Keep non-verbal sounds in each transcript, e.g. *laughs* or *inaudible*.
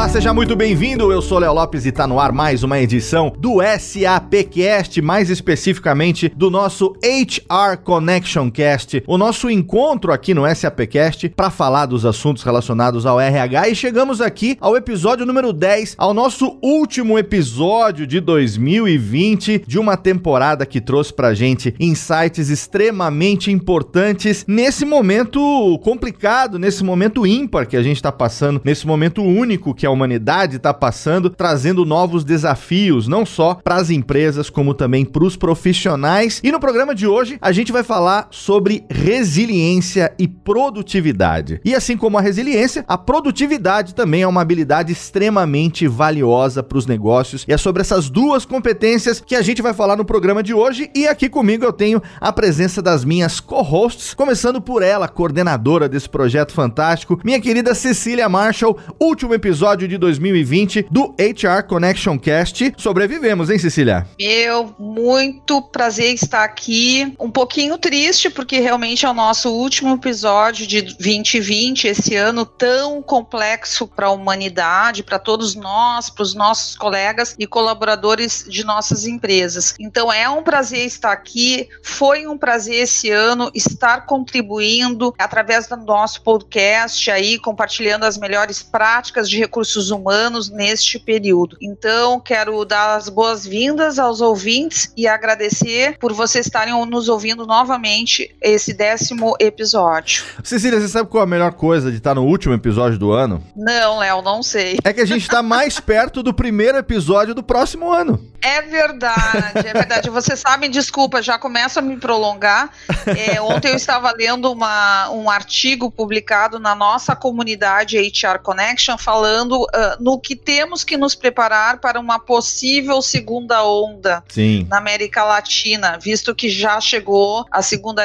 Olá, seja muito bem-vindo. Eu sou Léo Lopes e está no ar mais uma edição do SAPcast, mais especificamente do nosso HR Connection Cast, o nosso encontro aqui no SAPcast para falar dos assuntos relacionados ao RH e chegamos aqui ao episódio número 10, ao nosso último episódio de 2020 de uma temporada que trouxe pra gente insights extremamente importantes nesse momento complicado, nesse momento ímpar que a gente está passando, nesse momento único que a humanidade está passando, trazendo novos desafios, não só para as empresas, como também para os profissionais. E no programa de hoje, a gente vai falar sobre resiliência e produtividade. E assim como a resiliência, a produtividade também é uma habilidade extremamente valiosa para os negócios. E é sobre essas duas competências que a gente vai falar no programa de hoje. E aqui comigo eu tenho a presença das minhas co-hosts, começando por ela, coordenadora desse projeto fantástico, minha querida Cecília Marshall, último episódio episódio de 2020 do HR Connection Cast. Sobrevivemos, hein, Cecília? Meu, muito prazer estar aqui. Um pouquinho triste, porque realmente é o nosso último episódio de 2020, esse ano tão complexo para a humanidade, para todos nós, para os nossos colegas e colaboradores de nossas empresas. Então é um prazer estar aqui. Foi um prazer esse ano estar contribuindo através do nosso podcast aí, compartilhando as melhores práticas de recursos recursos humanos neste período. Então, quero dar as boas-vindas aos ouvintes e agradecer por vocês estarem nos ouvindo novamente esse décimo episódio. Cecília, você sabe qual é a melhor coisa de estar no último episódio do ano? Não, Léo, não sei. É que a gente está mais *laughs* perto do primeiro episódio do próximo ano. É verdade, é verdade. Vocês sabem, desculpa, já começo a me prolongar. É, ontem eu estava lendo uma, um artigo publicado na nossa comunidade HR Connection falando uh, no que temos que nos preparar para uma possível segunda onda Sim. na América Latina, visto que já chegou a segunda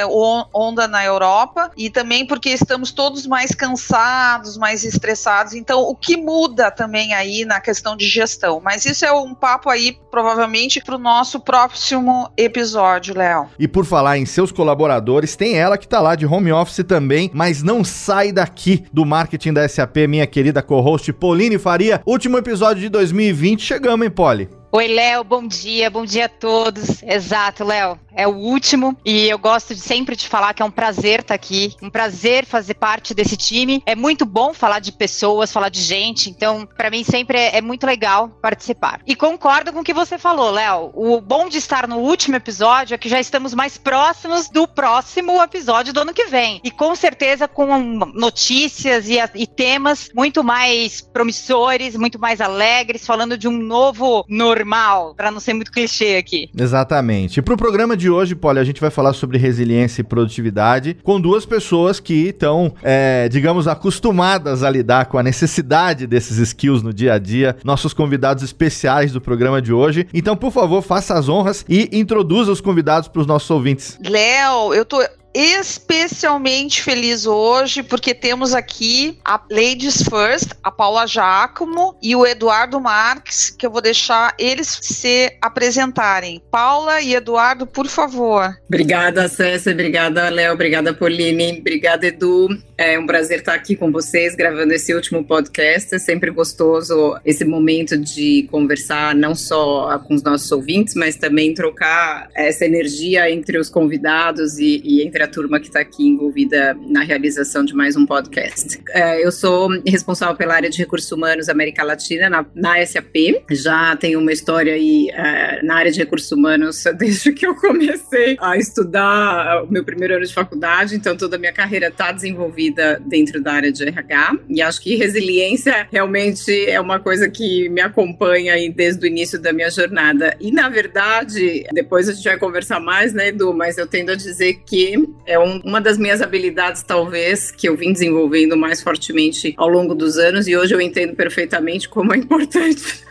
onda na Europa e também porque estamos todos mais cansados, mais estressados. Então, o que muda também aí na questão de gestão? Mas isso é um papo aí, provavelmente, para o nosso próximo episódio, Léo. E por falar em seus colaboradores, tem ela que está lá de home office também, mas não sai daqui do marketing da SAP, minha querida co-host Pauline Faria. Último episódio de 2020, chegamos, hein, Poli? Oi, Léo, bom dia, bom dia a todos. Exato, Léo, é o último e eu gosto de sempre de falar que é um prazer estar aqui, um prazer fazer parte desse time. É muito bom falar de pessoas, falar de gente, então para mim sempre é, é, muito legal participar. E concordo com o que você falou, Léo. O bom de estar no último episódio é que já estamos mais próximos do próximo episódio do ano que vem e com certeza com notícias e, e temas muito mais promissores, muito mais alegres, falando de um novo normal normal, para não ser muito clichê aqui. Exatamente. E pro programa de hoje, Polly, a gente vai falar sobre resiliência e produtividade com duas pessoas que estão, é, digamos, acostumadas a lidar com a necessidade desses skills no dia a dia, nossos convidados especiais do programa de hoje. Então, por favor, faça as honras e introduza os convidados para os nossos ouvintes. Léo, eu tô especialmente feliz hoje porque temos aqui a Ladies First, a Paula Giacomo e o Eduardo Marques, que eu vou deixar eles se apresentarem. Paula e Eduardo, por favor. Obrigada, César. Obrigada, Léo. Obrigada, Pauline. Obrigada, Edu. É um prazer estar aqui com vocês gravando esse último podcast. É sempre gostoso esse momento de conversar não só com os nossos ouvintes, mas também trocar essa energia entre os convidados e, e entre a turma que está aqui envolvida na realização de mais um podcast. É, eu sou responsável pela área de recursos humanos América Latina na, na SAP. Já tenho uma história aí é, na área de recursos humanos *laughs* desde que eu comecei a estudar o meu primeiro ano de faculdade, então toda a minha carreira está desenvolvida dentro da área de RH. E acho que resiliência realmente é uma coisa que me acompanha aí desde o início da minha jornada. E na verdade, depois a gente vai conversar mais, né, Edu? Mas eu tendo a dizer que é um, uma das minhas habilidades, talvez, que eu vim desenvolvendo mais fortemente ao longo dos anos e hoje eu entendo perfeitamente como é *laughs* importante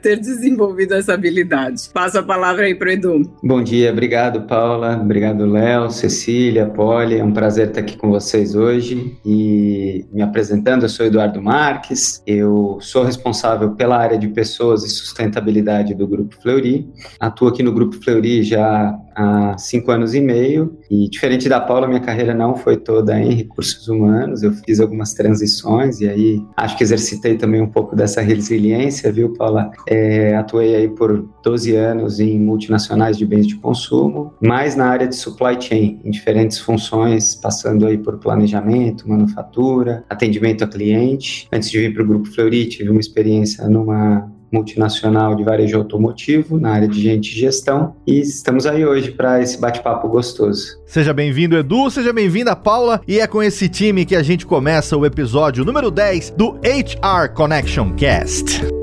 ter desenvolvido essa habilidade. Passo a palavra aí para Edu. Bom dia, obrigado, Paula. Obrigado, Léo, Cecília, Polly. É um prazer estar aqui com vocês hoje e me apresentando. Eu sou Eduardo Marques, eu sou responsável pela área de pessoas e sustentabilidade do Grupo Fleury. Atuo aqui no Grupo Fleury já há cinco anos e meio e, diferente da Paula, minha carreira não foi toda em recursos humanos. Eu fiz algumas transições e aí acho que exercitei também um pouco dessa resiliência, viu, Paula? É, atuei aí por 12 anos em multinacionais de bens de consumo, mais na área de supply chain, em diferentes funções, passando aí por planejamento, manufatura, atendimento a cliente. Antes de vir para o Grupo Fleury, tive uma experiência numa multinacional de varejo automotivo, na área de gente e gestão, e estamos aí hoje para esse bate-papo gostoso. Seja bem-vindo, Edu, seja bem-vinda, Paula, e é com esse time que a gente começa o episódio número 10 do HR Connection Cast.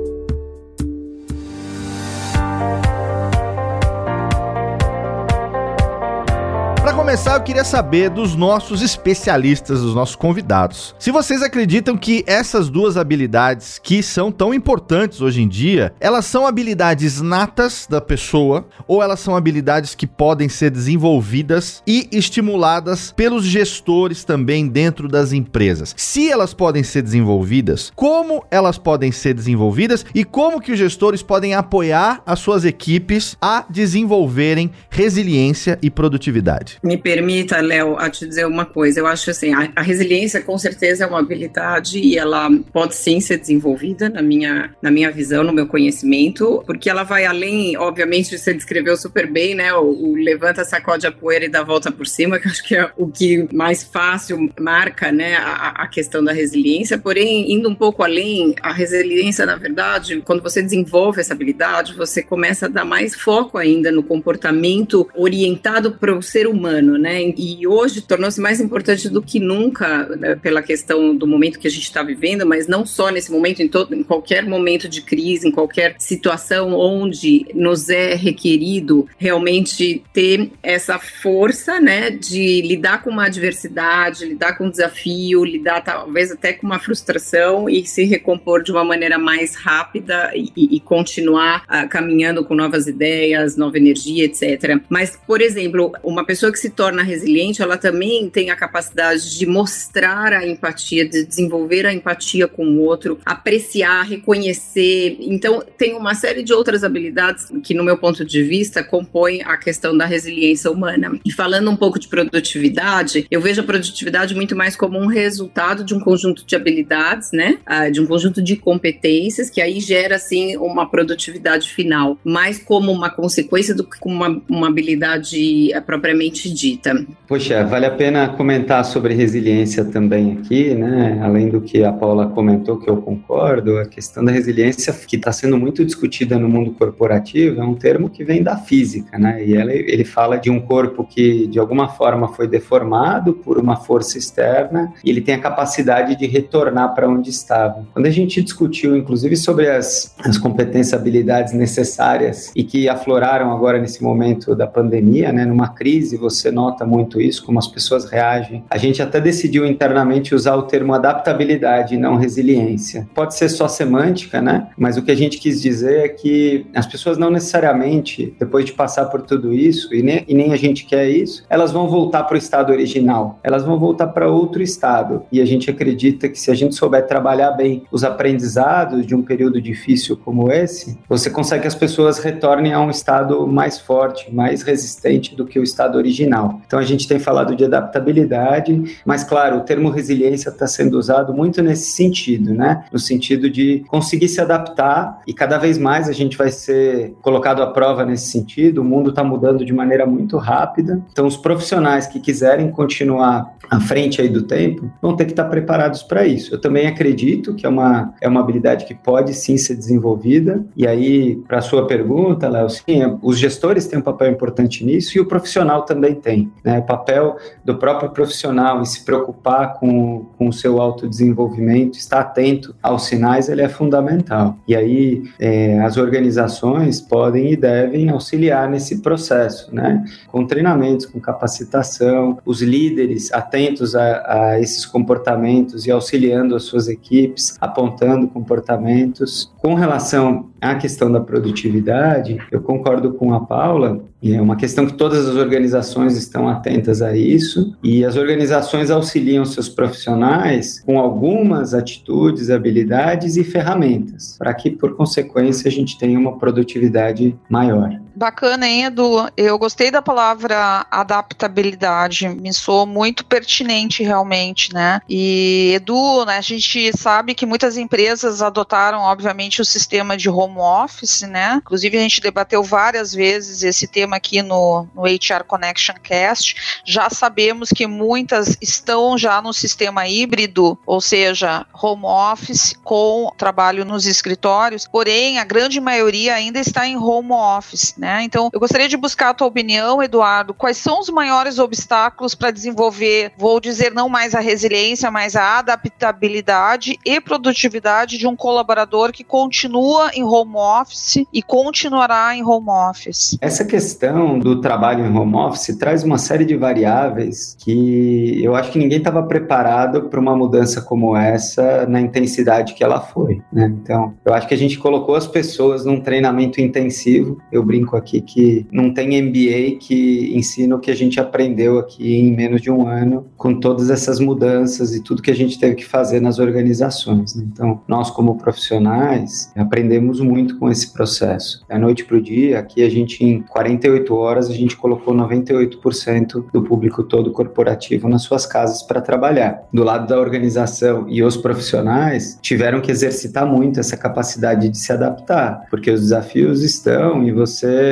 Começar, eu queria saber dos nossos especialistas, dos nossos convidados. Se vocês acreditam que essas duas habilidades que são tão importantes hoje em dia, elas são habilidades natas da pessoa ou elas são habilidades que podem ser desenvolvidas e estimuladas pelos gestores também dentro das empresas. Se elas podem ser desenvolvidas, como elas podem ser desenvolvidas e como que os gestores podem apoiar as suas equipes a desenvolverem resiliência e produtividade? Me permita, Léo, a te dizer uma coisa. Eu acho assim, a, a, resiliência com certeza é uma habilidade e ela pode sim ser desenvolvida na minha, na minha visão, no meu conhecimento, porque ela vai além, obviamente, você descreveu super bem, né? O, o levanta, sacode a poeira e dá volta por cima, que acho que é o que mais fácil marca, né, a, a questão da resiliência. Porém, indo um pouco além, a resiliência, na verdade, quando você desenvolve essa habilidade, você começa a dar mais foco ainda no comportamento orientado para o ser humano né? E hoje tornou-se mais importante do que nunca né, pela questão do momento que a gente está vivendo, mas não só nesse momento, em, todo, em qualquer momento de crise, em qualquer situação onde nos é requerido realmente ter essa força, né, de lidar com uma adversidade, lidar com um desafio, lidar talvez até com uma frustração e se recompor de uma maneira mais rápida e, e continuar uh, caminhando com novas ideias, nova energia, etc. Mas, por exemplo, uma pessoa que se torna resiliente, ela também tem a capacidade de mostrar a empatia, de desenvolver a empatia com o outro, apreciar, reconhecer. Então, tem uma série de outras habilidades que, no meu ponto de vista, compõem a questão da resiliência humana. E falando um pouco de produtividade, eu vejo a produtividade muito mais como um resultado de um conjunto de habilidades, né? Ah, de um conjunto de competências que aí gera, assim, uma produtividade final, mais como uma consequência do que como uma, uma habilidade ah, propriamente propriamente dita. Poxa, vale a pena comentar sobre resiliência também aqui, né? Além do que a Paula comentou, que eu concordo, a questão da resiliência que está sendo muito discutida no mundo corporativo é um termo que vem da física, né? E ela, ele fala de um corpo que de alguma forma foi deformado por uma força externa e ele tem a capacidade de retornar para onde estava. Quando a gente discutiu, inclusive, sobre as, as competências, habilidades necessárias e que afloraram agora nesse momento da pandemia, né? Numa crise, você nota muito isso, como as pessoas reagem. A gente até decidiu internamente usar o termo adaptabilidade não resiliência. Pode ser só semântica, né? Mas o que a gente quis dizer é que as pessoas não necessariamente, depois de passar por tudo isso, e nem, e nem a gente quer isso, elas vão voltar para o estado original. Elas vão voltar para outro estado. E a gente acredita que se a gente souber trabalhar bem os aprendizados de um período difícil como esse, você consegue que as pessoas retornem a um estado mais forte, mais resistente do que o estado original Então a gente tem falado de adaptabilidade, mas claro, o termo resiliência está sendo usado muito nesse sentido, né? No sentido de conseguir se adaptar e cada vez mais a gente vai ser colocado à prova nesse sentido. O mundo está mudando de maneira muito rápida. Então os profissionais que quiserem continuar à frente aí do tempo vão ter que estar preparados para isso. Eu também acredito que é uma, é uma habilidade que pode sim ser desenvolvida. E aí, para a sua pergunta, Léo, sim, os gestores têm um papel importante nisso e o profissional também tem. Né? O papel do próprio profissional em se preocupar com, com o seu autodesenvolvimento, estar atento aos sinais, ele é fundamental. E aí é, as organizações podem e devem auxiliar nesse processo, né? com treinamentos, com capacitação, os líderes atentos a, a esses comportamentos e auxiliando as suas equipes, apontando comportamentos. Com relação à questão da produtividade, eu concordo com a Paula, e é uma questão que todas as organizações estão atentas a isso, e as organizações auxiliam seus profissionais com algumas atitudes, habilidades e ferramentas, para que, por consequência, a gente tenha uma produtividade maior. Bacana, hein, Edu? Eu gostei da palavra adaptabilidade, me soou muito pertinente realmente, né? E, Edu, né, a gente sabe que muitas empresas adotaram, obviamente, o sistema de home office, né? Inclusive, a gente debateu várias vezes esse tema aqui no, no HR Connection Cast. Já sabemos que muitas estão já no sistema híbrido, ou seja, home office com trabalho nos escritórios, porém, a grande maioria ainda está em home office, né? Né? Então, eu gostaria de buscar a tua opinião, Eduardo. Quais são os maiores obstáculos para desenvolver, vou dizer não mais a resiliência, mas a adaptabilidade e produtividade de um colaborador que continua em home office e continuará em home office? Essa questão do trabalho em home office traz uma série de variáveis que eu acho que ninguém estava preparado para uma mudança como essa na intensidade que ela foi. Né? Então, eu acho que a gente colocou as pessoas num treinamento intensivo. Eu brinco aqui que não tem MBA que ensina o que a gente aprendeu aqui em menos de um ano, com todas essas mudanças e tudo que a gente teve que fazer nas organizações. Né? Então, nós como profissionais aprendemos muito com esse processo. Da noite para o dia, aqui a gente em 48 horas a gente colocou 98% do público todo corporativo nas suas casas para trabalhar. Do lado da organização e os profissionais tiveram que exercitar muito essa capacidade de se adaptar, porque os desafios estão e você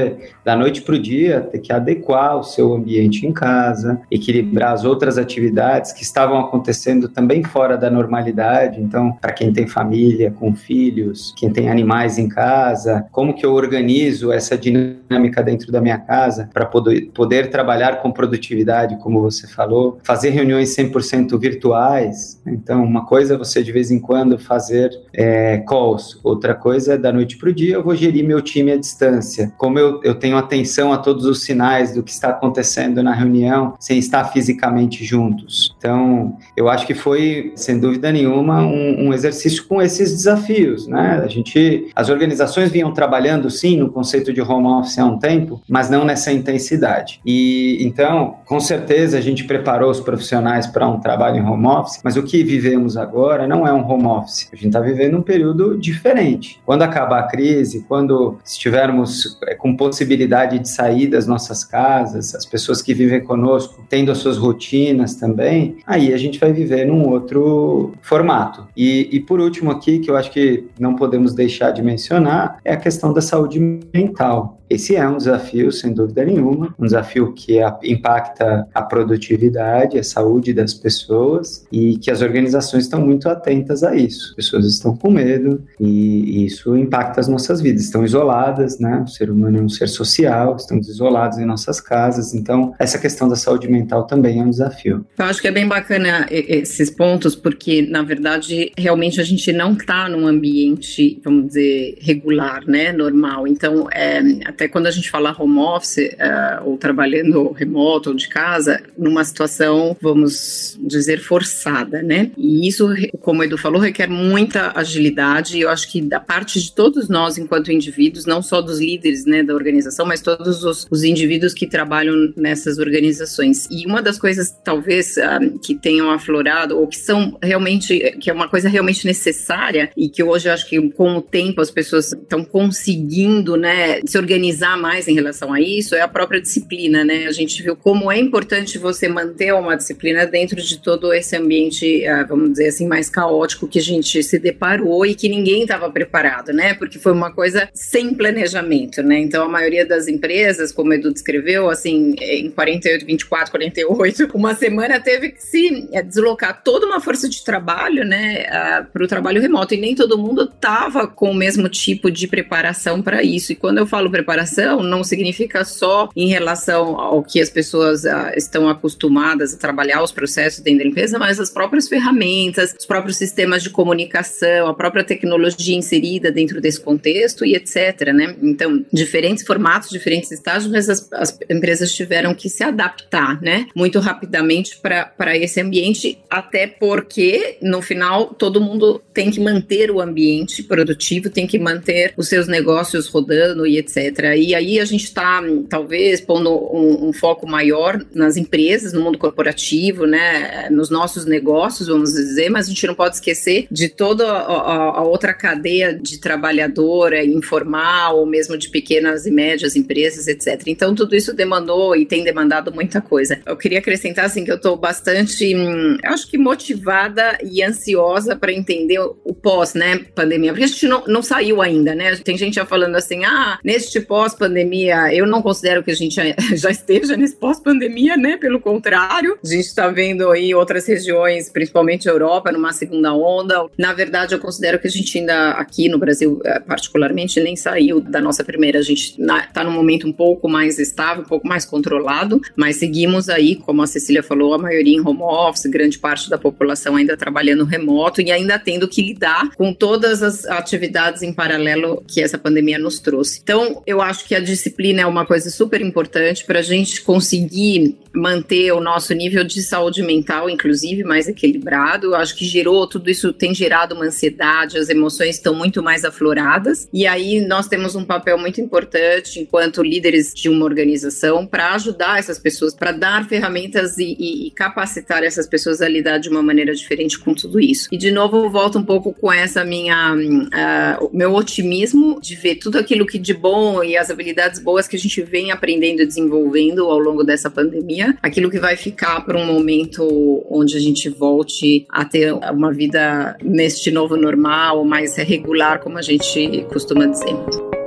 da noite para o dia, ter que adequar o seu ambiente em casa, equilibrar as outras atividades que estavam acontecendo também fora da normalidade. Então, para quem tem família, com filhos, quem tem animais em casa, como que eu organizo essa dinâmica dentro da minha casa para poder, poder trabalhar com produtividade, como você falou, fazer reuniões 100% virtuais. Então, uma coisa é você de vez em quando fazer é, calls, outra coisa é da noite para o dia eu vou gerir meu time à distância. Como eu, eu tenho atenção a todos os sinais do que está acontecendo na reunião sem estar fisicamente juntos. Então, eu acho que foi, sem dúvida nenhuma, um, um exercício com esses desafios, né? A gente, as organizações vinham trabalhando, sim, no conceito de home office há um tempo, mas não nessa intensidade. E, então, com certeza, a gente preparou os profissionais para um trabalho em home office, mas o que vivemos agora não é um home office. A gente está vivendo um período diferente. Quando acabar a crise, quando estivermos é, com possibilidade de sair das nossas casas, as pessoas que vivem conosco tendo as suas rotinas também, aí a gente vai viver num outro formato. E, e por último aqui, que eu acho que não podemos deixar de mencionar, é a questão da saúde mental. Esse é um desafio, sem dúvida nenhuma, um desafio que impacta a produtividade, a saúde das pessoas e que as organizações estão muito atentas a isso. As pessoas estão com medo e isso impacta as nossas vidas. Estão isoladas, né? O ser humano é um ser social, estamos isolados em nossas casas. Então, essa questão da saúde mental também é um desafio. Eu acho que é bem bacana esses pontos, porque, na verdade, realmente a gente não está num ambiente, vamos dizer, regular, né? Normal. Então, é, até quando a gente fala home office, uh, ou trabalhando remoto ou de casa, numa situação, vamos dizer, forçada, né? E isso, como o Edu falou, requer muita agilidade, e eu acho que da parte de todos nós, enquanto indivíduos, não só dos líderes né, da organização, mas todos os, os indivíduos que trabalham nessas organizações. E uma das coisas, talvez, uh, que tenham aflorado, ou que são realmente, que é uma coisa realmente necessária, e que hoje eu acho que com o tempo as pessoas estão conseguindo, né, se organizar mais em relação a isso é a própria disciplina, né? A gente viu como é importante você manter uma disciplina dentro de todo esse ambiente, ah, vamos dizer assim, mais caótico que a gente se deparou e que ninguém estava preparado, né? Porque foi uma coisa sem planejamento, né? Então, a maioria das empresas, como o Edu descreveu, assim, em 48, 24, 48, uma semana teve que se é, deslocar toda uma força de trabalho, né, para o trabalho remoto. E nem todo mundo estava com o mesmo tipo de preparação para isso. E quando eu falo preparação, não significa só em relação ao que as pessoas uh, estão acostumadas a trabalhar, os processos dentro da empresa, mas as próprias ferramentas, os próprios sistemas de comunicação, a própria tecnologia inserida dentro desse contexto e etc. Né? Então, diferentes formatos, diferentes estágios, mas as, as empresas tiveram que se adaptar né? muito rapidamente para esse ambiente, até porque, no final, todo mundo tem que manter o ambiente produtivo, tem que manter os seus negócios rodando e etc. E aí a gente está, talvez, pondo um, um, foco maior nas empresas, no mundo corporativo, né? nos nossos negócios, vamos dizer, mas a gente não pode esquecer de toda a, a outra cadeia de trabalhadora informal, ou mesmo de pequenas e médias empresas, etc. Então, tudo isso demandou e tem demandado muita coisa. Eu queria acrescentar, assim, que eu estou bastante, hum, acho que motivada e ansiosa para entender o pós, né, pandemia, porque a gente não, não saiu ainda, né? Tem gente já falando assim, ah, neste pós-pandemia, eu não considero que a gente já *laughs* esteja nesse pós-pandemia, né? Pelo contrário, a gente está vendo aí outras regiões, principalmente a Europa, numa segunda onda. Na verdade, eu considero que a gente ainda aqui no Brasil, eh, particularmente, nem saiu da nossa primeira. A gente está num momento um pouco mais estável, um pouco mais controlado, mas seguimos aí, como a Cecília falou, a maioria em home office, grande parte da população ainda trabalhando remoto e ainda tendo que lidar com todas as atividades em paralelo que essa pandemia nos trouxe. Então, eu acho que a disciplina é uma coisa super importante para a gente conseguir manter o nosso nível de saúde mental, inclusive, mais equilibrado. Eu acho que gerou, tudo isso tem gerado uma ansiedade, as emoções estão muito mais afloradas. E aí nós temos um papel muito importante enquanto líderes de uma organização para ajudar essas pessoas, para dar ferramentas e, e, e, capacitar essas pessoas a lidar de uma maneira diferente com tudo isso. E de novo, eu volto um pouco com essa minha, uh, meu otimismo de ver tudo aquilo que de bom e as habilidades boas que a gente vem aprendendo e desenvolvendo ao longo dessa pandemia, aquilo que vai ficar para um momento onde a gente volte a ter uma vida neste novo normal, mais regular, como a gente costuma dizer.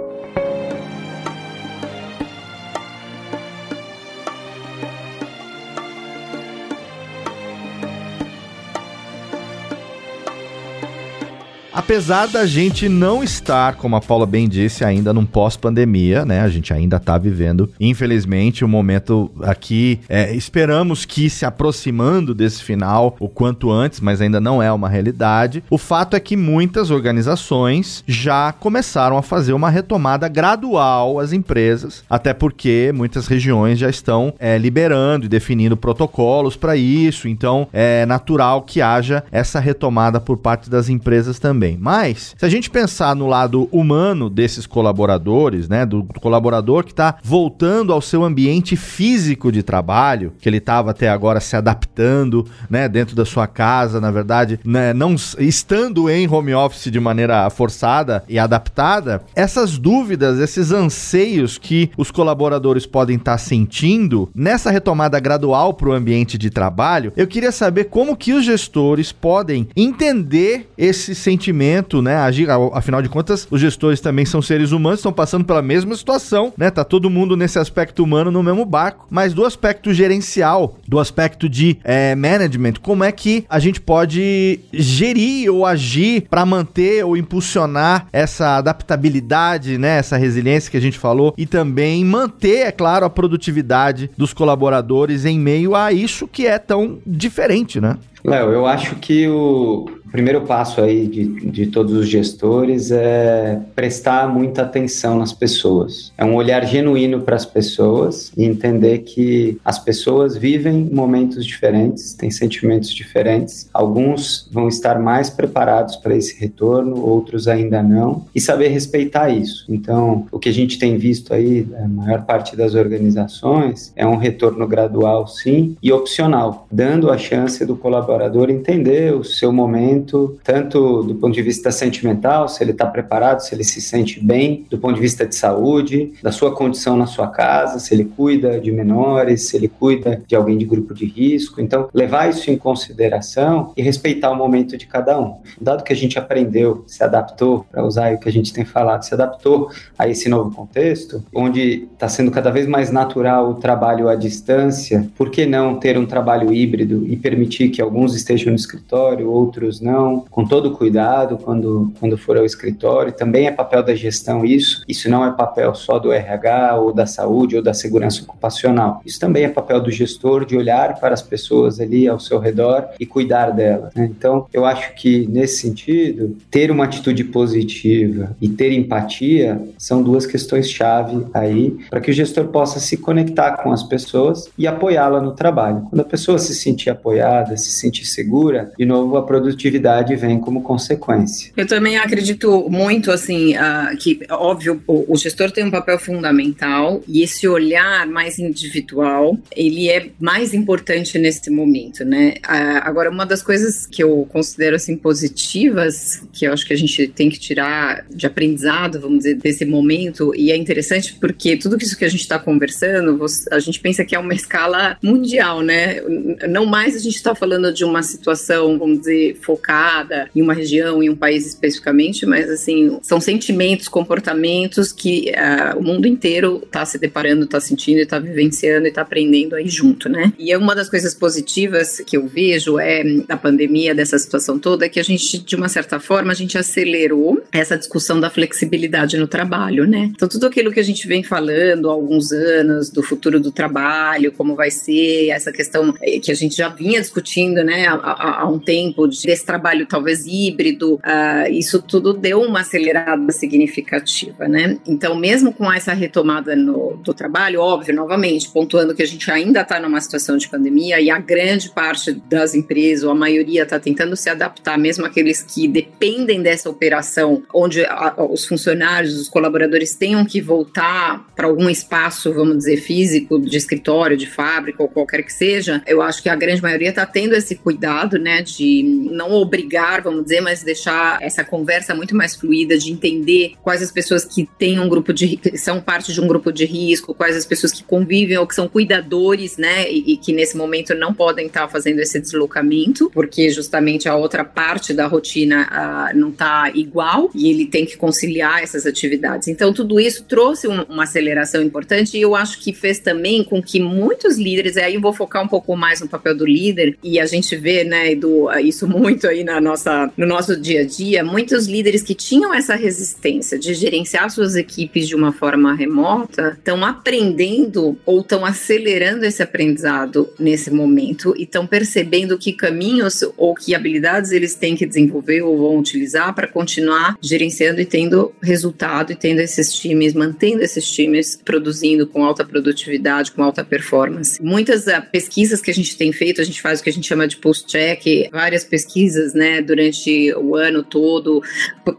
Apesar da gente não estar, como a Paula bem disse, ainda num pós-pandemia, né? A gente ainda tá vivendo, infelizmente, um momento aqui. É, esperamos que se aproximando desse final o quanto antes, mas ainda não é uma realidade. O fato é que muitas organizações já começaram a fazer uma retomada gradual às empresas, até porque muitas regiões já estão é, liberando e definindo protocolos para isso. Então é natural que haja essa retomada por parte das empresas também. Mas, se a gente pensar no lado humano desses colaboradores, né, do, do colaborador que está voltando ao seu ambiente físico de trabalho, que ele estava até agora se adaptando, né, dentro da sua casa, na verdade, né, não estando em home office de maneira forçada e adaptada, essas dúvidas, esses anseios que os colaboradores podem estar tá sentindo nessa retomada gradual para o ambiente de trabalho, eu queria saber como que os gestores podem entender esse sentimento né? Agir, afinal de contas, os gestores também são seres humanos, estão passando pela mesma situação, né? Tá todo mundo nesse aspecto humano no mesmo barco, mas do aspecto gerencial, do aspecto de é, management, como é que a gente pode gerir ou agir para manter ou impulsionar essa adaptabilidade, né? Essa resiliência que a gente falou e também manter, é claro, a produtividade dos colaboradores em meio a isso que é tão diferente, né? Léo, eu acho que o, primeiro passo aí de, de todos os gestores é prestar muita atenção nas pessoas. É um olhar genuíno para as pessoas e entender que as pessoas vivem momentos diferentes, têm sentimentos diferentes. Alguns vão estar mais preparados para esse retorno, outros ainda não, e saber respeitar isso. Então, o que a gente tem visto aí, a maior parte das organizações, é um retorno gradual, sim, e opcional, dando a chance do colaborador colaborador entender o seu momento, tanto do ponto de vista sentimental, se ele está preparado, se ele se sente bem, do ponto de vista de saúde, da sua condição na sua casa, se ele cuida de menores, se ele cuida de alguém de grupo de risco. Então, levar isso em consideração e respeitar o momento de cada um. Dado que a gente aprendeu, se adaptou, para usar o que a gente tem falado, se adaptou a esse novo contexto, onde está sendo cada vez mais natural o trabalho à distância, por que não ter um trabalho híbrido e permitir que alguns estejam no escritório, outros não, com todo cuidado quando, quando for ao escritório? Também é papel da gestão isso, isso não é papel só do RH ou da saúde ou da segurança ocupacional. Isso também é papel do gestor de olhar para as pessoas ali ao seu redor e cuidar delas. Né? Então, eu acho que nesse sentido, ter uma atitude positiva e ter empatia são duas questões chave aí para que o gestor possa se conectar com as pessoas e apoiá-la no trabalho. Quando a pessoa se sentir apoiada, se sentir segura, de novo a produtividade vem como consequência. Eu também acredito muito assim uh, que óbvio o, o gestor tem um papel fundamental e esse olhar mais individual ele é mais importante nesse momento, né? Uh, agora uma das coisas que eu considero assim positivas que eu acho que a gente tem que tirar de aprendizado, vamos dizer, desse momento e é interessante porque tudo isso que a gente está conversando, a gente pensa que é uma escala mundial, né? Não mais a gente está falando de uma situação, vamos dizer, focada em uma região, em um país especificamente, mas assim são sentimentos, comportamentos que uh, o mundo inteiro está se deparando, está sentindo, está vivenciando e está aprendendo aí junto, né? E é uma das coisas positivas que eu vejo é da pandemia, dessa situação toda, é que a gente, de uma certa forma, a gente acelerou essa discussão da flexibilidade no trabalho, né? Então tudo aquilo que a gente vem falando há alguns anos do futuro do trabalho, como vai ser essa questão que a gente já vinha discutindo, né, há, há um tempo desse trabalho talvez híbrido, uh, isso tudo deu uma acelerada significativa, né? Então, mesmo com essa retomada no, do trabalho, óbvio, novamente, pontuando que a gente ainda está numa situação de pandemia e a grande parte das empresas, ou a maioria, está tentando se adaptar, mesmo aqueles que dependem dessa operação, onde a, os funcionários, os colaboradores tenham que voltar para algum espaço, vamos dizer, físico, de escritório, de fábrica ou qualquer que seja, eu acho que a grande maioria está tendo esse cuidado, né, de não obrigar, vamos dizer, mas deixar essa conversa muito mais fluida, de entender quais as pessoas que têm um grupo de que são parte de um grupo de risco, quais as pessoas que convivem ou que são cuidadores, né, e, e que nesse momento não podem estar tá fazendo esse deslocamento, porque justamente a outra parte da rotina uh, não está igual e ele tem que conciliar essas atividades. Então, tudo isso trouxe um, uma aceleração importante e eu acho que fez também com que muitos líderes, aí eu vou focar um pouco mais no papel do líder, e a gente vê, né, Edu, isso muito aí na nossa, no nosso dia a dia, muitos líderes que tinham essa resistência de gerenciar suas equipes de uma forma remota, estão aprendendo ou estão acelerando esse aprendizado nesse momento e estão percebendo que caminhos ou que habilidades eles têm que desenvolver ou vão utilizar para continuar gerenciando e tendo resultado e tendo esses times, mantendo esses times produzindo com alta produtividade, com alta performance. Muitas uh, pesquisas que a gente tem feito, a gente faz o que a gente chama de post-check, várias pesquisas, né, durante o ano todo,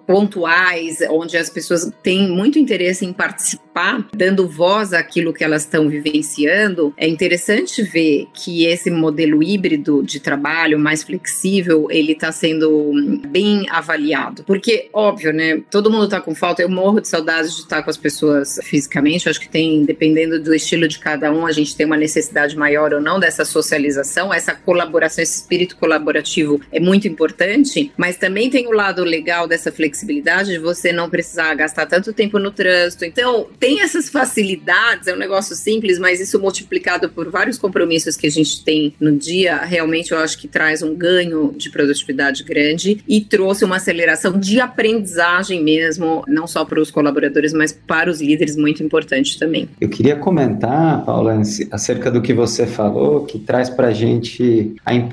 pontuais, onde as pessoas têm muito interesse em participar, dando voz àquilo que elas estão vivenciando. É interessante ver que esse modelo híbrido de trabalho mais flexível, ele está sendo bem avaliado. Porque, óbvio, né, todo mundo está com falta, eu morro de saudades de estar com as pessoas fisicamente, eu acho que tem, dependendo do estilo de cada um, a gente tem uma necessidade maior ou não dessa socialização, essa colaboração, esse espírito colaborativo é muito importante, mas também tem o lado legal dessa flexibilidade de você não precisar gastar tanto tempo no trânsito. Então, tem essas facilidades, é um negócio simples, mas isso multiplicado por vários compromissos que a gente tem no dia, realmente eu acho que traz um ganho de produtividade grande e trouxe uma aceleração de aprendizagem mesmo, não só para os colaboradores, mas para os líderes, muito importante também. Eu queria comentar, Paula, acerca do que você falou, que traz para a gente a importância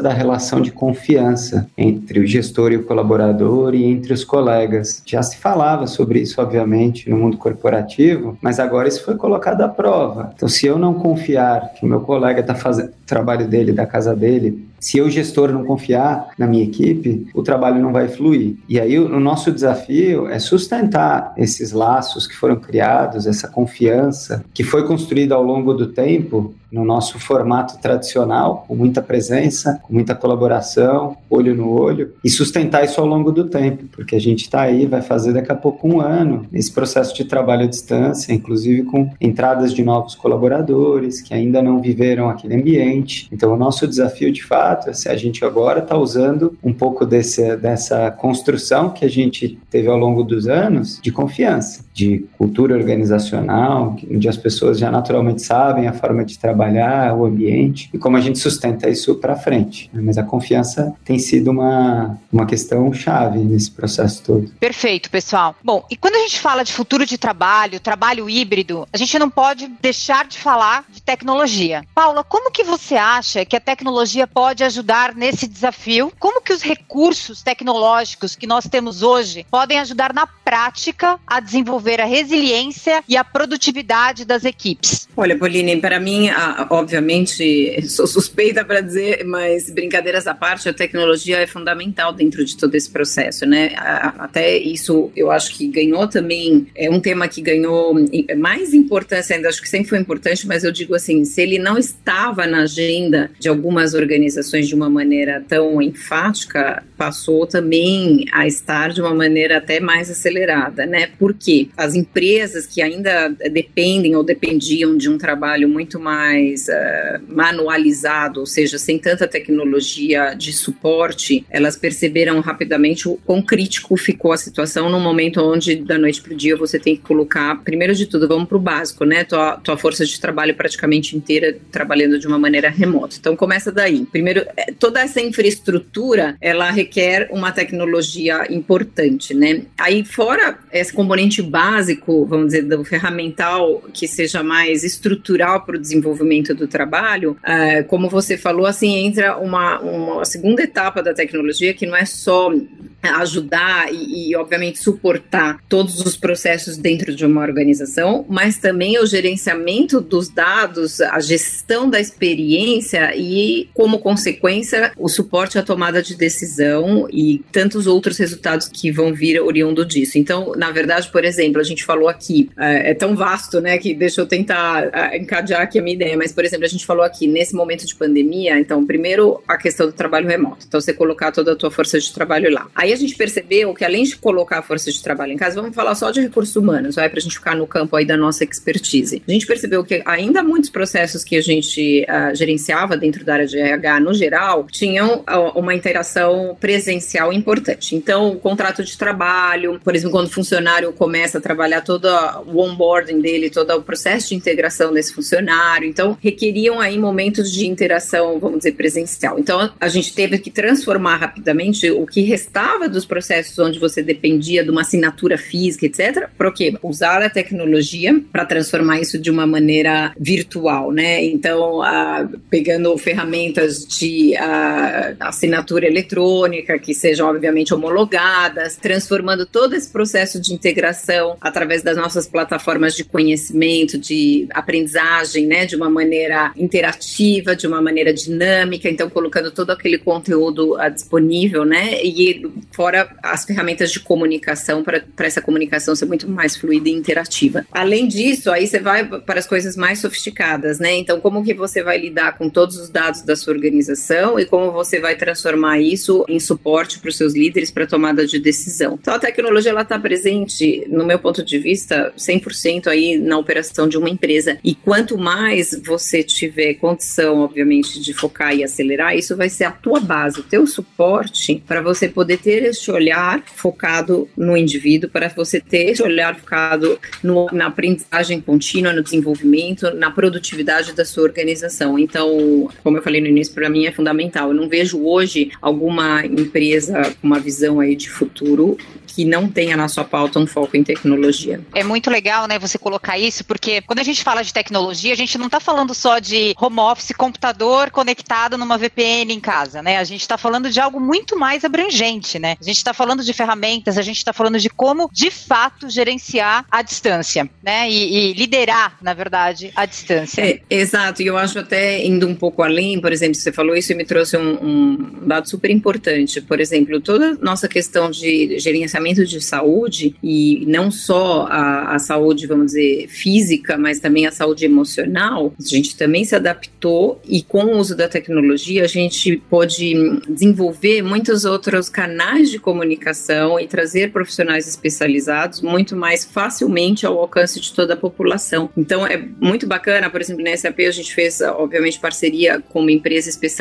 da relação de confiança entre o gestor e o colaborador e entre os colegas. Já se falava sobre isso, obviamente, no mundo corporativo, mas agora isso foi colocado à prova. Então, se eu não confiar que o meu colega está fazendo o trabalho dele, da casa dele, Se eu, gestor, não confiar na minha equipe, o trabalho não vai fluir. E aí o, nosso desafio é sustentar esses laços que foram criados, essa confiança que foi construída ao longo do tempo no nosso formato tradicional, com muita presença, com muita colaboração, olho no olho, e sustentar isso ao longo do tempo, porque a gente está aí, vai fazer daqui a pouco um ano nesse processo de trabalho à distância, inclusive com entradas de novos colaboradores que ainda não viveram aquele ambiente. Então, o nosso desafio de fato se a gente agora está usando um pouco desse, dessa construção que a gente teve ao longo dos anos de confiança, de cultura organizacional, onde as pessoas já naturalmente sabem a forma de trabalhar trabalhar, o ambiente e como a gente sustenta isso para frente. Né? Mas a confiança tem sido uma, uma questão chave nesse processo todo. Perfeito, pessoal. Bom, e quando a gente fala de futuro de trabalho, trabalho híbrido, a gente não pode deixar de falar de tecnologia. Paula, como que você acha que a tecnologia pode ajudar nesse desafio? Como que os recursos tecnológicos que nós temos hoje podem ajudar na prática a desenvolver a resiliência e a produtividade das equipes? Olha, Pauline, para mim, obviamente, sou suspeita para dizer, mas brincadeiras à parte, a tecnologia é fundamental dentro de todo esse processo, né? Até isso eu acho que ganhou também, é um tema que ganhou mais importância ainda, acho que sempre foi importante, mas eu digo assim, se ele não estava na agenda de algumas organizações de uma maneira tão enfática, passou também a estar de uma maneira até mais acelerada, né? Porque as empresas que ainda dependem ou dependiam de um trabalho muito mais uh, manualizado, ou seja, sem tanta tecnologia de suporte, elas perceberam rapidamente o quão crítico ficou a situação no momento onde da noite para o dia você tem que colocar, primeiro de tudo, vamos para o básico, né? Tua, tua força de trabalho praticamente inteira trabalhando de uma maneira remota. Então começa daí. Primeiro, é, toda essa infraestrutura, ela requer uma tecnologia importante, né? Aí fora esse componente básico, vamos dizer, do ferramental que seja mais estrutural para o desenvolvimento do trabalho, é, como você falou, assim, entra uma, uma segunda etapa da tecnologia que não é só ajudar e, e, obviamente, suportar todos os processos dentro de uma organização, mas também o gerenciamento dos dados, a gestão da experiência e, como consequência, o suporte à tomada de decisão e tantos outros resultados que vão vir oriundo disso. Então, na verdade, por exemplo, a gente falou aqui, é, é tão vasto, né, que deixa eu tentar é, encadear aqui a minha ideia, mas, por exemplo, a gente falou aqui, nesse momento de pandemia, então, primeiro, a questão do trabalho remoto. Então, você colocar toda a tua força de trabalho lá. Aí a gente percebeu que, além de colocar a força de trabalho em casa, vamos falar só de recursos humanos, vai, para a gente ficar no campo aí da nossa expertise. A gente percebeu que ainda muitos processos que a gente uh, gerenciava dentro da área de RH, no geral, tinham uma interação presencial importante. Então, o contrato de trabalho, por exemplo, quando o funcionário começa a trabalhar todo o onboarding dele, todo o processo de integração desse funcionário, então requeriam aí momentos de interação, vamos dizer, presencial. Então, a gente teve que transformar rapidamente o que restava dos processos onde você dependia de uma assinatura física, etc., para o quê? Usar a tecnologia para transformar isso de uma maneira virtual, né? Então, pegando ferramentas de assinatura eletrônica, que sejam, obviamente, homologadas, transformando todo esse processo de integração através das nossas plataformas de conhecimento, de aprendizagem, né? De uma maneira interativa, de uma maneira dinâmica, então colocando todo aquele conteúdo disponível, né? E fora as ferramentas de comunicação para essa comunicação ser muito mais fluida e interativa. Além disso, aí você vai para as coisas mais sofisticadas, né? Então, como que você vai lidar com todos os dados da sua organização e como você vai transformar isso em suporte para os seus líderes para tomada de decisão. Então, a tecnologia ela está presente, no meu ponto de vista, 100% aí na operação de uma empresa. E quanto mais você tiver condição, obviamente, de focar e acelerar, isso vai ser a tua base, o teu suporte para você poder ter esse olhar focado no indivíduo, para você ter esse olhar focado no, na aprendizagem contínua, no desenvolvimento, na produtividade da sua organização. Então, como eu falei no início, para mim é fundamental. Eu não vejo hoje alguma empresa com uma visão aí de futuro que não tenha na sua pauta um foco em tecnologia. É muito legal, né, você colocar isso, porque quando a gente fala de tecnologia, a gente não está falando só de home office, computador conectado numa VPN em casa, né? A gente está falando de algo muito mais abrangente, né? né? A gente está falando de ferramentas, a gente está falando de como, de fato, gerenciar a distância, né? E, e liderar, na verdade, a distância. É, exato, e eu acho até indo um pouco além, por exemplo, você falou isso e me trouxe um, um dado super importante. Por exemplo, toda nossa questão de gerenciamento de saúde, e não só a, a saúde, vamos dizer, física, mas também a saúde emocional, a gente também se adaptou e com o uso da tecnologia a gente pôde desenvolver muitos outros canais de comunicação e trazer profissionais especializados muito mais facilmente ao alcance de toda a população. Então é muito bacana, por exemplo, na SAP a gente fez, obviamente, parceria com uma empresa especializada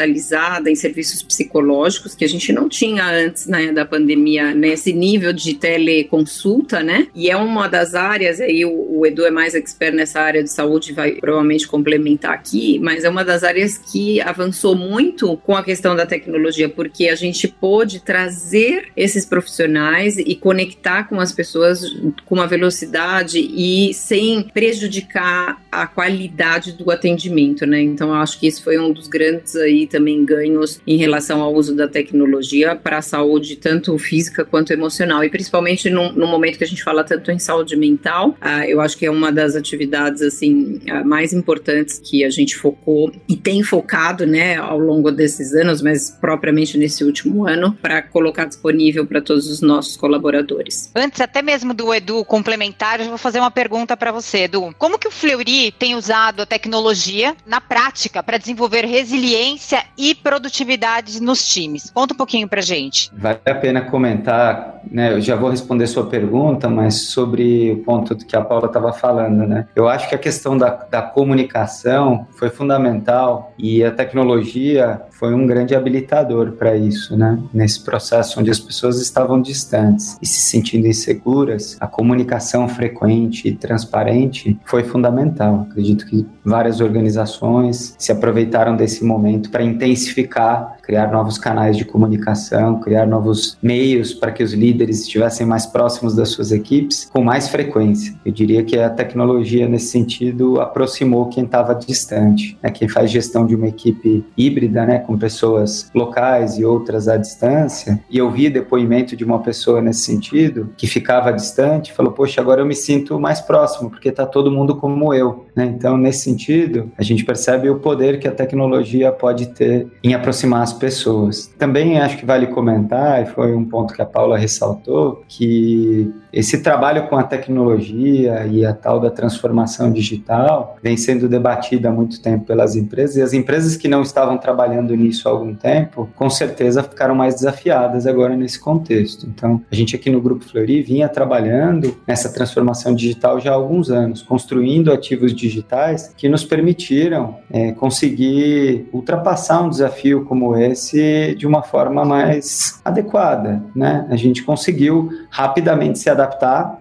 em serviços psicológicos, que a gente não tinha antes né, da pandemia nesse nível de teleconsulta, né? E é uma das áreas, aí o, o Edu é mais expert nessa área de saúde, vai provavelmente complementar aqui, mas é uma das áreas que avançou muito com a questão da tecnologia, porque a gente pôde trazer esses profissionais e conectar com as pessoas com uma velocidade e sem prejudicar a qualidade do atendimento, né? Então acho que isso foi um dos grandes aí também ganhos em relação ao uso da tecnologia para a saúde tanto física quanto emocional e principalmente no, no, momento que a gente fala tanto em saúde mental, uh, eu acho que é uma das atividades assim uh, mais importantes que a gente focou e tem focado, né, ao longo desses anos, mas propriamente nesse último ano para colocar disponível para todos os nossos colaboradores. Antes até mesmo do Edu complementar, eu vou fazer uma pergunta para você, Edu. Como que o Fleury tem usado a tecnologia na prática para desenvolver resiliência e produtividade nos times? Conta um pouquinho para gente. Vale a pena comentar, né? Eu já vou responder sua pergunta, mas sobre o ponto que a Paula estava falando, né? Eu acho que a questão da, da comunicação foi fundamental e a tecnologia foi um grande habilitador para isso, né? Nesse processo onde as pessoas estavam distantes e se sentindo inseguras, a comunicação frequente e transparente foi fundamental. Acredito que várias organizações se aproveitaram desse momento para intensificar, criar novos canais de comunicação, criar novos meios para que os líderes estivessem mais próximos das suas equipes com mais frequência. Eu diria que a tecnologia, nesse sentido, aproximou quem estava distante. Né? Quem faz gestão de uma equipe híbrida, né, com pessoas locais e outras à distância, e eu vi depoimento de uma pessoa nesse sentido, que ficava distante, falou: Poxa, agora eu me sinto mais próximo, porque está todo mundo como eu. Né? Então, nesse sentido, a gente percebe o poder que a tecnologia pode ter em aproximar as pessoas. Também acho que vale comentar, e foi um ponto que a Paula ressaltou, que esse trabalho com a tecnologia e a tal da transformação digital vem sendo debatida há muito tempo pelas empresas, e as empresas que não estavam trabalhando nisso há algum tempo, com certeza ficaram mais desafiadas agora nesse contexto. Então, a gente aqui no Grupo Fleury vinha trabalhando nessa transformação digital já há alguns anos, construindo ativos digitais que nos permitiram é, conseguir ultrapassar um desafio como esse de uma forma mais adequada. Né? A gente conseguiu rapidamente se adaptar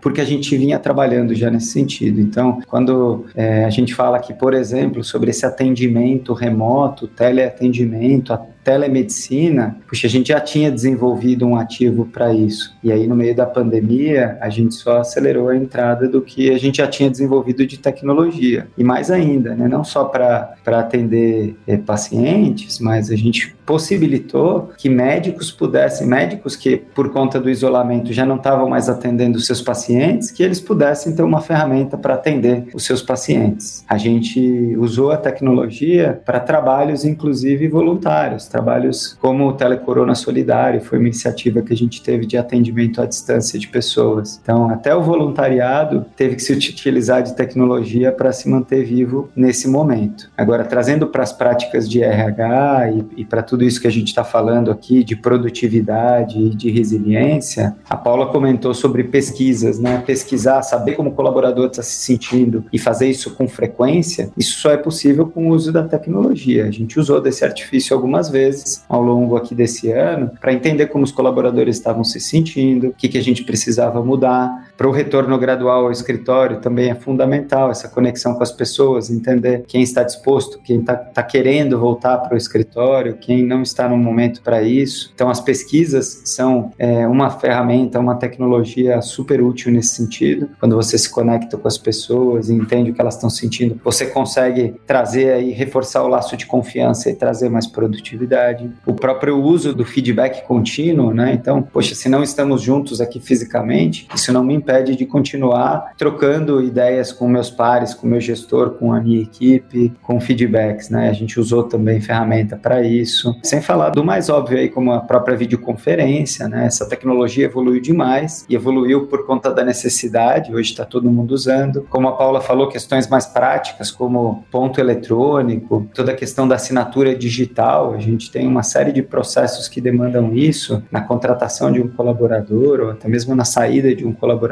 porque a gente vinha trabalhando já nesse sentido. Então, quando é, a gente fala aqui, por exemplo, sobre esse atendimento remoto, teleatendimento, telemedicina, puxa, a gente já tinha desenvolvido um ativo para isso. E aí, no meio da pandemia, a gente só acelerou a entrada do que a gente já tinha desenvolvido de tecnologia. E mais ainda, né, não só para atender é, pacientes, mas a gente possibilitou que médicos pudessem, médicos que por conta do isolamento já não estavam mais atendendo os seus pacientes, que eles pudessem ter uma ferramenta para atender os seus pacientes. A gente usou a tecnologia para trabalhos, inclusive voluntários, trabalhos como o Telecorona Solidário, foi uma iniciativa que a gente teve de atendimento à distância de pessoas. Então, até o voluntariado teve que se utilizar de tecnologia para se manter vivo nesse momento. Agora, trazendo para as práticas de RH e, e para tudo isso que a gente está falando aqui de produtividade e de resiliência, a Paula comentou sobre pesquisas, né? Pesquisar, saber como o colaborador está se sentindo e fazer isso com frequência, isso só é possível com o uso da tecnologia. A gente usou desse artifício algumas vezes ao longo aqui desse ano para entender como os colaboradores estavam se sentindo, o que, que a gente precisava mudar. Para o retorno gradual ao escritório também é fundamental essa conexão com as pessoas, entender quem está disposto, quem está tá querendo voltar para o escritório, quem não está no momento para isso. Então, as pesquisas são é, uma ferramenta, uma tecnologia super útil nesse sentido. Quando você se conecta com as pessoas e entende o que elas estão sentindo, você consegue trazer aí, reforçar o laço de confiança e trazer mais produtividade. O próprio uso do feedback contínuo, né? Então, poxa, se não estamos juntos aqui fisicamente, isso não me impede de continuar trocando ideias com meus pares, com meu gestor, com a minha equipe, com feedbacks, né? A gente usou também ferramenta para isso. Sem falar do mais óbvio aí, como a própria videoconferência, né? Essa tecnologia evoluiu demais e evoluiu por conta da necessidade, hoje está todo mundo usando. Como a Paula falou, questões mais práticas, como ponto eletrônico, toda a questão da assinatura digital, a gente tem uma série de processos que demandam isso na contratação de um colaborador ou até mesmo na saída de um colaborador.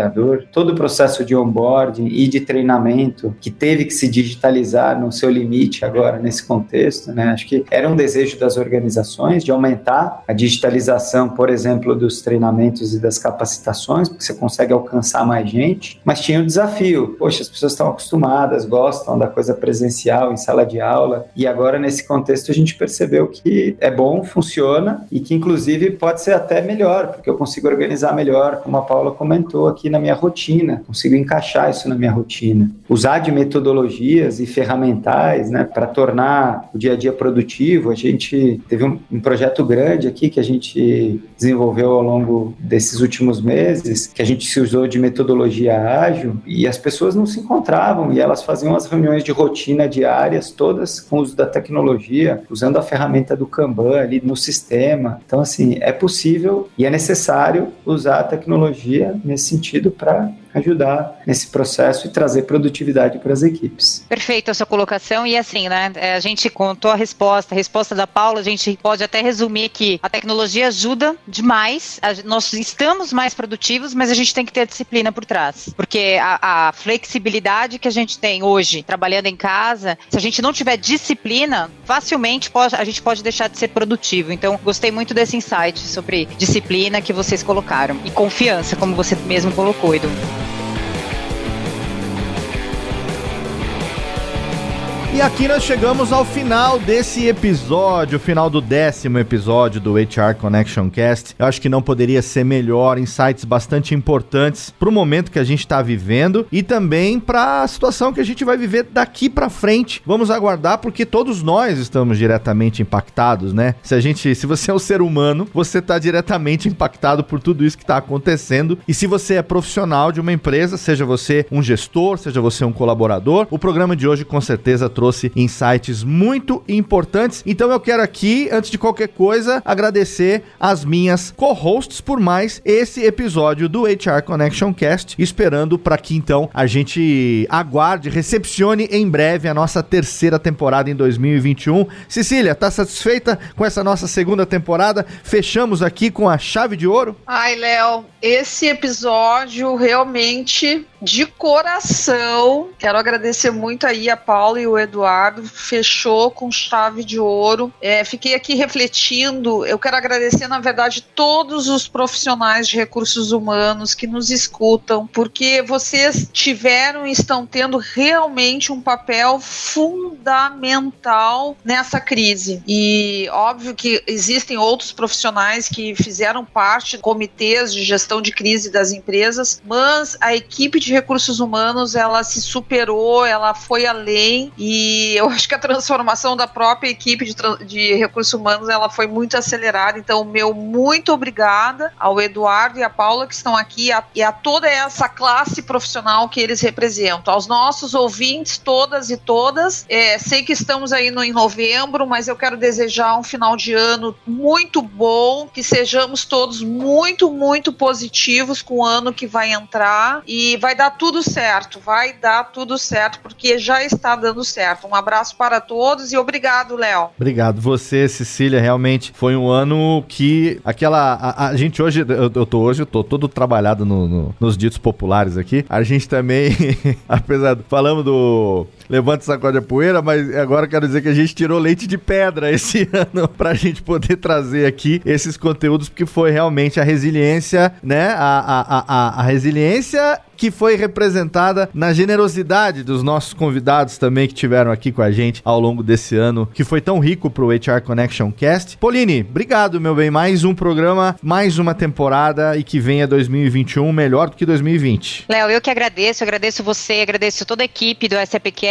Todo o processo de onboarding e de treinamento que teve que se digitalizar no seu limite agora nesse contexto, né? Acho que era um desejo das organizações de aumentar a digitalização, por exemplo, dos treinamentos e das capacitações, porque você consegue alcançar mais gente, mas tinha o um desafio. Poxa, as pessoas estão acostumadas, gostam da coisa presencial em sala de aula, e agora nesse contexto a gente percebeu que é bom, funciona e que inclusive pode ser até melhor, porque eu consigo organizar melhor, como a Paula comentou aqui na minha rotina, consigo encaixar isso na minha rotina. Usar de metodologias e ferramentais, né, para tornar o dia a dia produtivo. A gente teve um, um projeto grande aqui que a gente desenvolveu ao longo desses últimos meses, que a gente se usou de metodologia ágil e as pessoas não se encontravam e elas faziam as reuniões de rotina diárias, todas com o uso da tecnologia, usando a ferramenta do Kanban ali no sistema. Então, assim, é possível e é necessário usar a tecnologia nesse sentido para ajudar nesse processo e trazer produtividade para as equipes. Perfeito a sua colocação e assim, né? É, a gente contou a resposta, a resposta da Paula, a gente pode até resumir que a tecnologia ajuda demais, nós estamos mais produtivos, mas a gente tem que ter disciplina por trás, porque a, a flexibilidade que a gente tem hoje trabalhando em casa, se a gente não tiver disciplina, facilmente pode, a gente pode deixar de ser produtivo. Então, gostei muito desse insight sobre disciplina que vocês colocaram e confiança, como você mesmo colocou, Edu. E aqui nós chegamos ao final desse episódio, final do décimo episódio do HR Connection Cast. Eu acho que não poderia ser melhor, insights bastante importantes para o momento que a gente está vivendo e também para a situação que a gente vai viver daqui para frente. Vamos aguardar porque todos nós estamos diretamente impactados, né? Se a gente, se você é um ser humano, você está diretamente impactado por tudo isso que está acontecendo. E se você é profissional de uma empresa, seja você um gestor, seja você um colaborador, o programa de hoje com certeza trouxe insights muito importantes. Então eu quero aqui, antes de qualquer coisa, agradecer as minhas co-hosts por mais esse episódio do HR Connection Cast, esperando para que então a gente aguarde, recepcione em breve a nossa terceira temporada em 2021. Cecília, tá satisfeita com essa nossa segunda temporada? Fechamos aqui com a chave de ouro? Ai, Léo, esse episódio realmente de coração. Quero agradecer muito aí a Paula e o Eduardo. Fechou com chave de ouro. É, fiquei aqui refletindo. Eu quero agradecer, na verdade, todos os profissionais de recursos humanos que nos escutam, porque vocês tiveram e estão tendo realmente um papel fundamental nessa crise. E óbvio que existem outros profissionais que fizeram parte de comitês de gestão de crise das empresas, mas a equipe de recursos humanos ela se superou, ela foi além e eu acho que a transformação da própria equipe de, de recursos humanos ela foi muito acelerada. Então, meu muito obrigada ao Eduardo e à Paula que estão aqui a, e a toda essa classe profissional que eles representam, aos nossos ouvintes todas e todas. É, sei que estamos aí no, em novembro, mas eu quero desejar um final de ano muito bom, que sejamos todos muito, muito positivos com o ano que vai entrar e vai dar tudo certo, vai dar tudo certo, porque já está dando certo. Um abraço para todos e obrigado, Léo. Obrigado. Você, Cecília, realmente foi um ano que aquela. A, a gente hoje, eu, eu tô hoje, eu tô todo trabalhado no, no, nos ditos populares aqui. A gente também, *laughs* apesar do. Falamos do levanta sacode a poeira, mas agora quero dizer que a gente tirou leite de pedra esse *laughs* ano pra gente poder trazer aqui esses conteúdos, porque foi realmente a resiliência, né? A, a, a, a resiliência que foi representada na generosidade dos nossos convidados também que tiveram aqui com a gente ao longo desse ano, que foi tão rico pro HR Connection Cast. Pauline, obrigado, meu bem. Mais um programa, mais uma temporada e que venha 2021 melhor do que 2020. Léo, eu que agradeço, agradeço você, agradeço toda a equipe do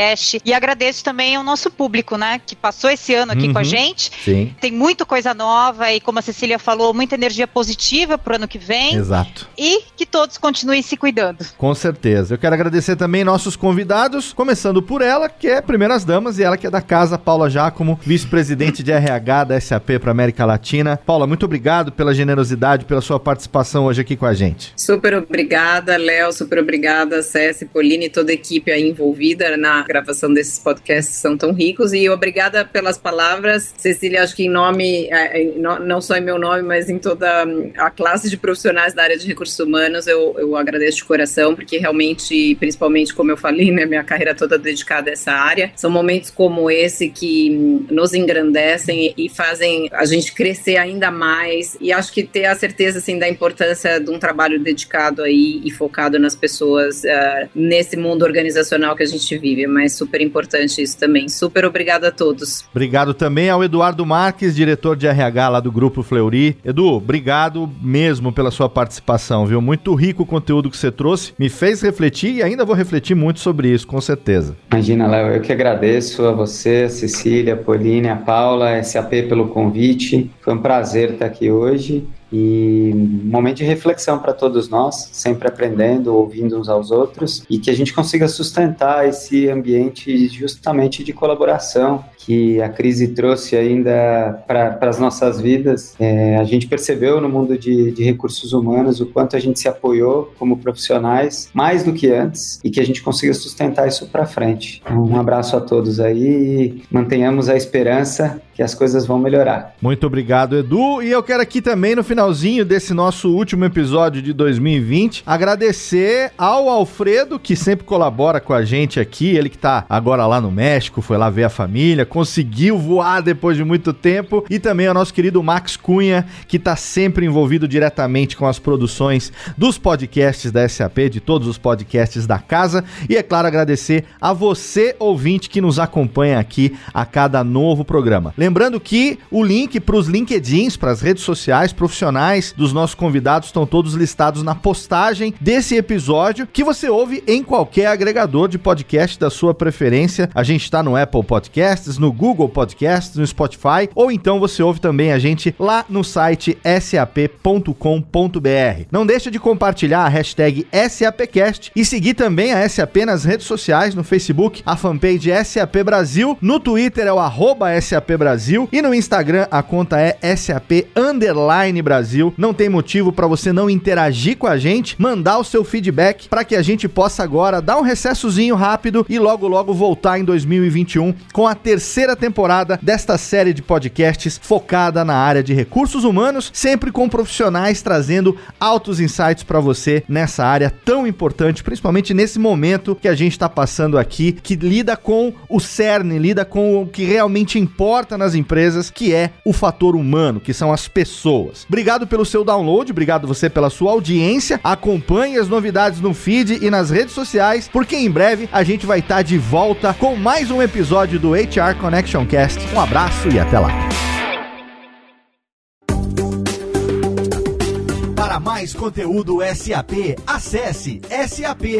SAPcast e agradeço também ao nosso público, né, que passou esse ano aqui uhum, com a gente. Sim. Tem muita coisa nova e, como a Cecília falou, muita energia positiva pro ano que vem. Exato. E que todos continuem se cuidando. Com certeza. Eu quero agradecer também nossos convidados, começando por ela, que é Primeiras Damas, e ela que é da casa, Paula Giacomo, vice-presidente de RH da SAP para América Latina. Paula, muito obrigado pela generosidade, pela sua participação hoje aqui com a gente. Super obrigada, Léo, super obrigada, César, Pauline e toda a equipe aí envolvida na gravação desses podcasts são tão ricos, e obrigada pelas palavras. Cecília, acho que em nome, é, não só em meu nome, mas em toda a classe de profissionais da área de recursos humanos, eu, eu agradeço de coração, porque realmente, principalmente como eu falei, né, minha carreira toda dedicada a essa área, são momentos como esse que nos engrandecem e fazem a gente crescer ainda mais, e acho que ter a certeza, assim, da importância de um trabalho dedicado aí e focado nas pessoas uh, nesse mundo organizacional que a gente vive, mas super importante isso também. Super obrigada a todos. Obrigado também ao Eduardo Marques, diretor de RH lá do Grupo Fleury. Edu, obrigado mesmo pela sua participação, viu? Muito rico o conteúdo que você trouxe, me fez refletir e ainda vou refletir muito sobre isso, com certeza. Imagina, Léo, eu que agradeço a você, a Cecília, a Pauline, a Paula, SAP pelo convite. Foi um prazer estar aqui hoje e um momento de reflexão para todos nós, sempre aprendendo, ouvindo uns aos outros e que a gente consiga sustentar esse ambiente justamente de colaboração que a crise trouxe ainda para as nossas vidas. É, a gente percebeu no mundo de, de recursos humanos o quanto a gente se apoiou como profissionais, mais do que antes, e que a gente consiga sustentar isso para frente. Então, um abraço a todos aí e mantenhamos a esperança que as coisas vão melhorar. Muito obrigado, Edu. E eu quero aqui também, no finalzinho desse nosso último episódio de 2020, agradecer ao Alfredo, que sempre colabora com a gente aqui. Ele que está agora lá no México, foi lá ver a família, conseguiu voar depois de muito tempo. E também ao nosso querido Max Cunha, que está sempre envolvido diretamente com as produções dos podcasts da SAP, de todos os podcasts da casa. E é claro, agradecer a você, ouvinte, que nos acompanha aqui a cada novo programa. Lembrando que o link para os LinkedIns, para as redes sociais profissionais dos nossos convidados estão todos listados na postagem desse episódio que você ouve em qualquer agregador de podcast da sua preferência. A gente está no Apple Podcasts, no Google Podcasts, no Spotify, ou então você ouve também a gente lá no site sap.com.br. Não deixa de compartilhar a hashtag SAPcast e seguir também a SAP nas redes sociais, no Facebook, a fanpage SAP Brasil, no Twitter é o arroba SAP Brasil Brasil e no Instagram a conta é SAP Underline Brasil. Não tem motivo para você não interagir com a gente, mandar o seu feedback para que a gente possa agora dar um recessozinho rápido e logo logo voltar em 2021 com a terceira temporada desta série de podcasts focada na área de recursos humanos, sempre com profissionais trazendo altos insights para você nessa área tão importante, principalmente nesse momento que a gente está passando aqui, que lida com o cerne, lida com o que realmente importa nas nas empresas, que é o fator humano, que são as pessoas. Obrigado pelo seu download, obrigado você pela sua audiência. Acompanhe as novidades no feed e nas redes sociais, porque em breve a gente vai estar de volta com mais um episódio do HR Connection Cast. Um abraço e até lá. Para mais conteúdo SAP, acesse sap.com.br.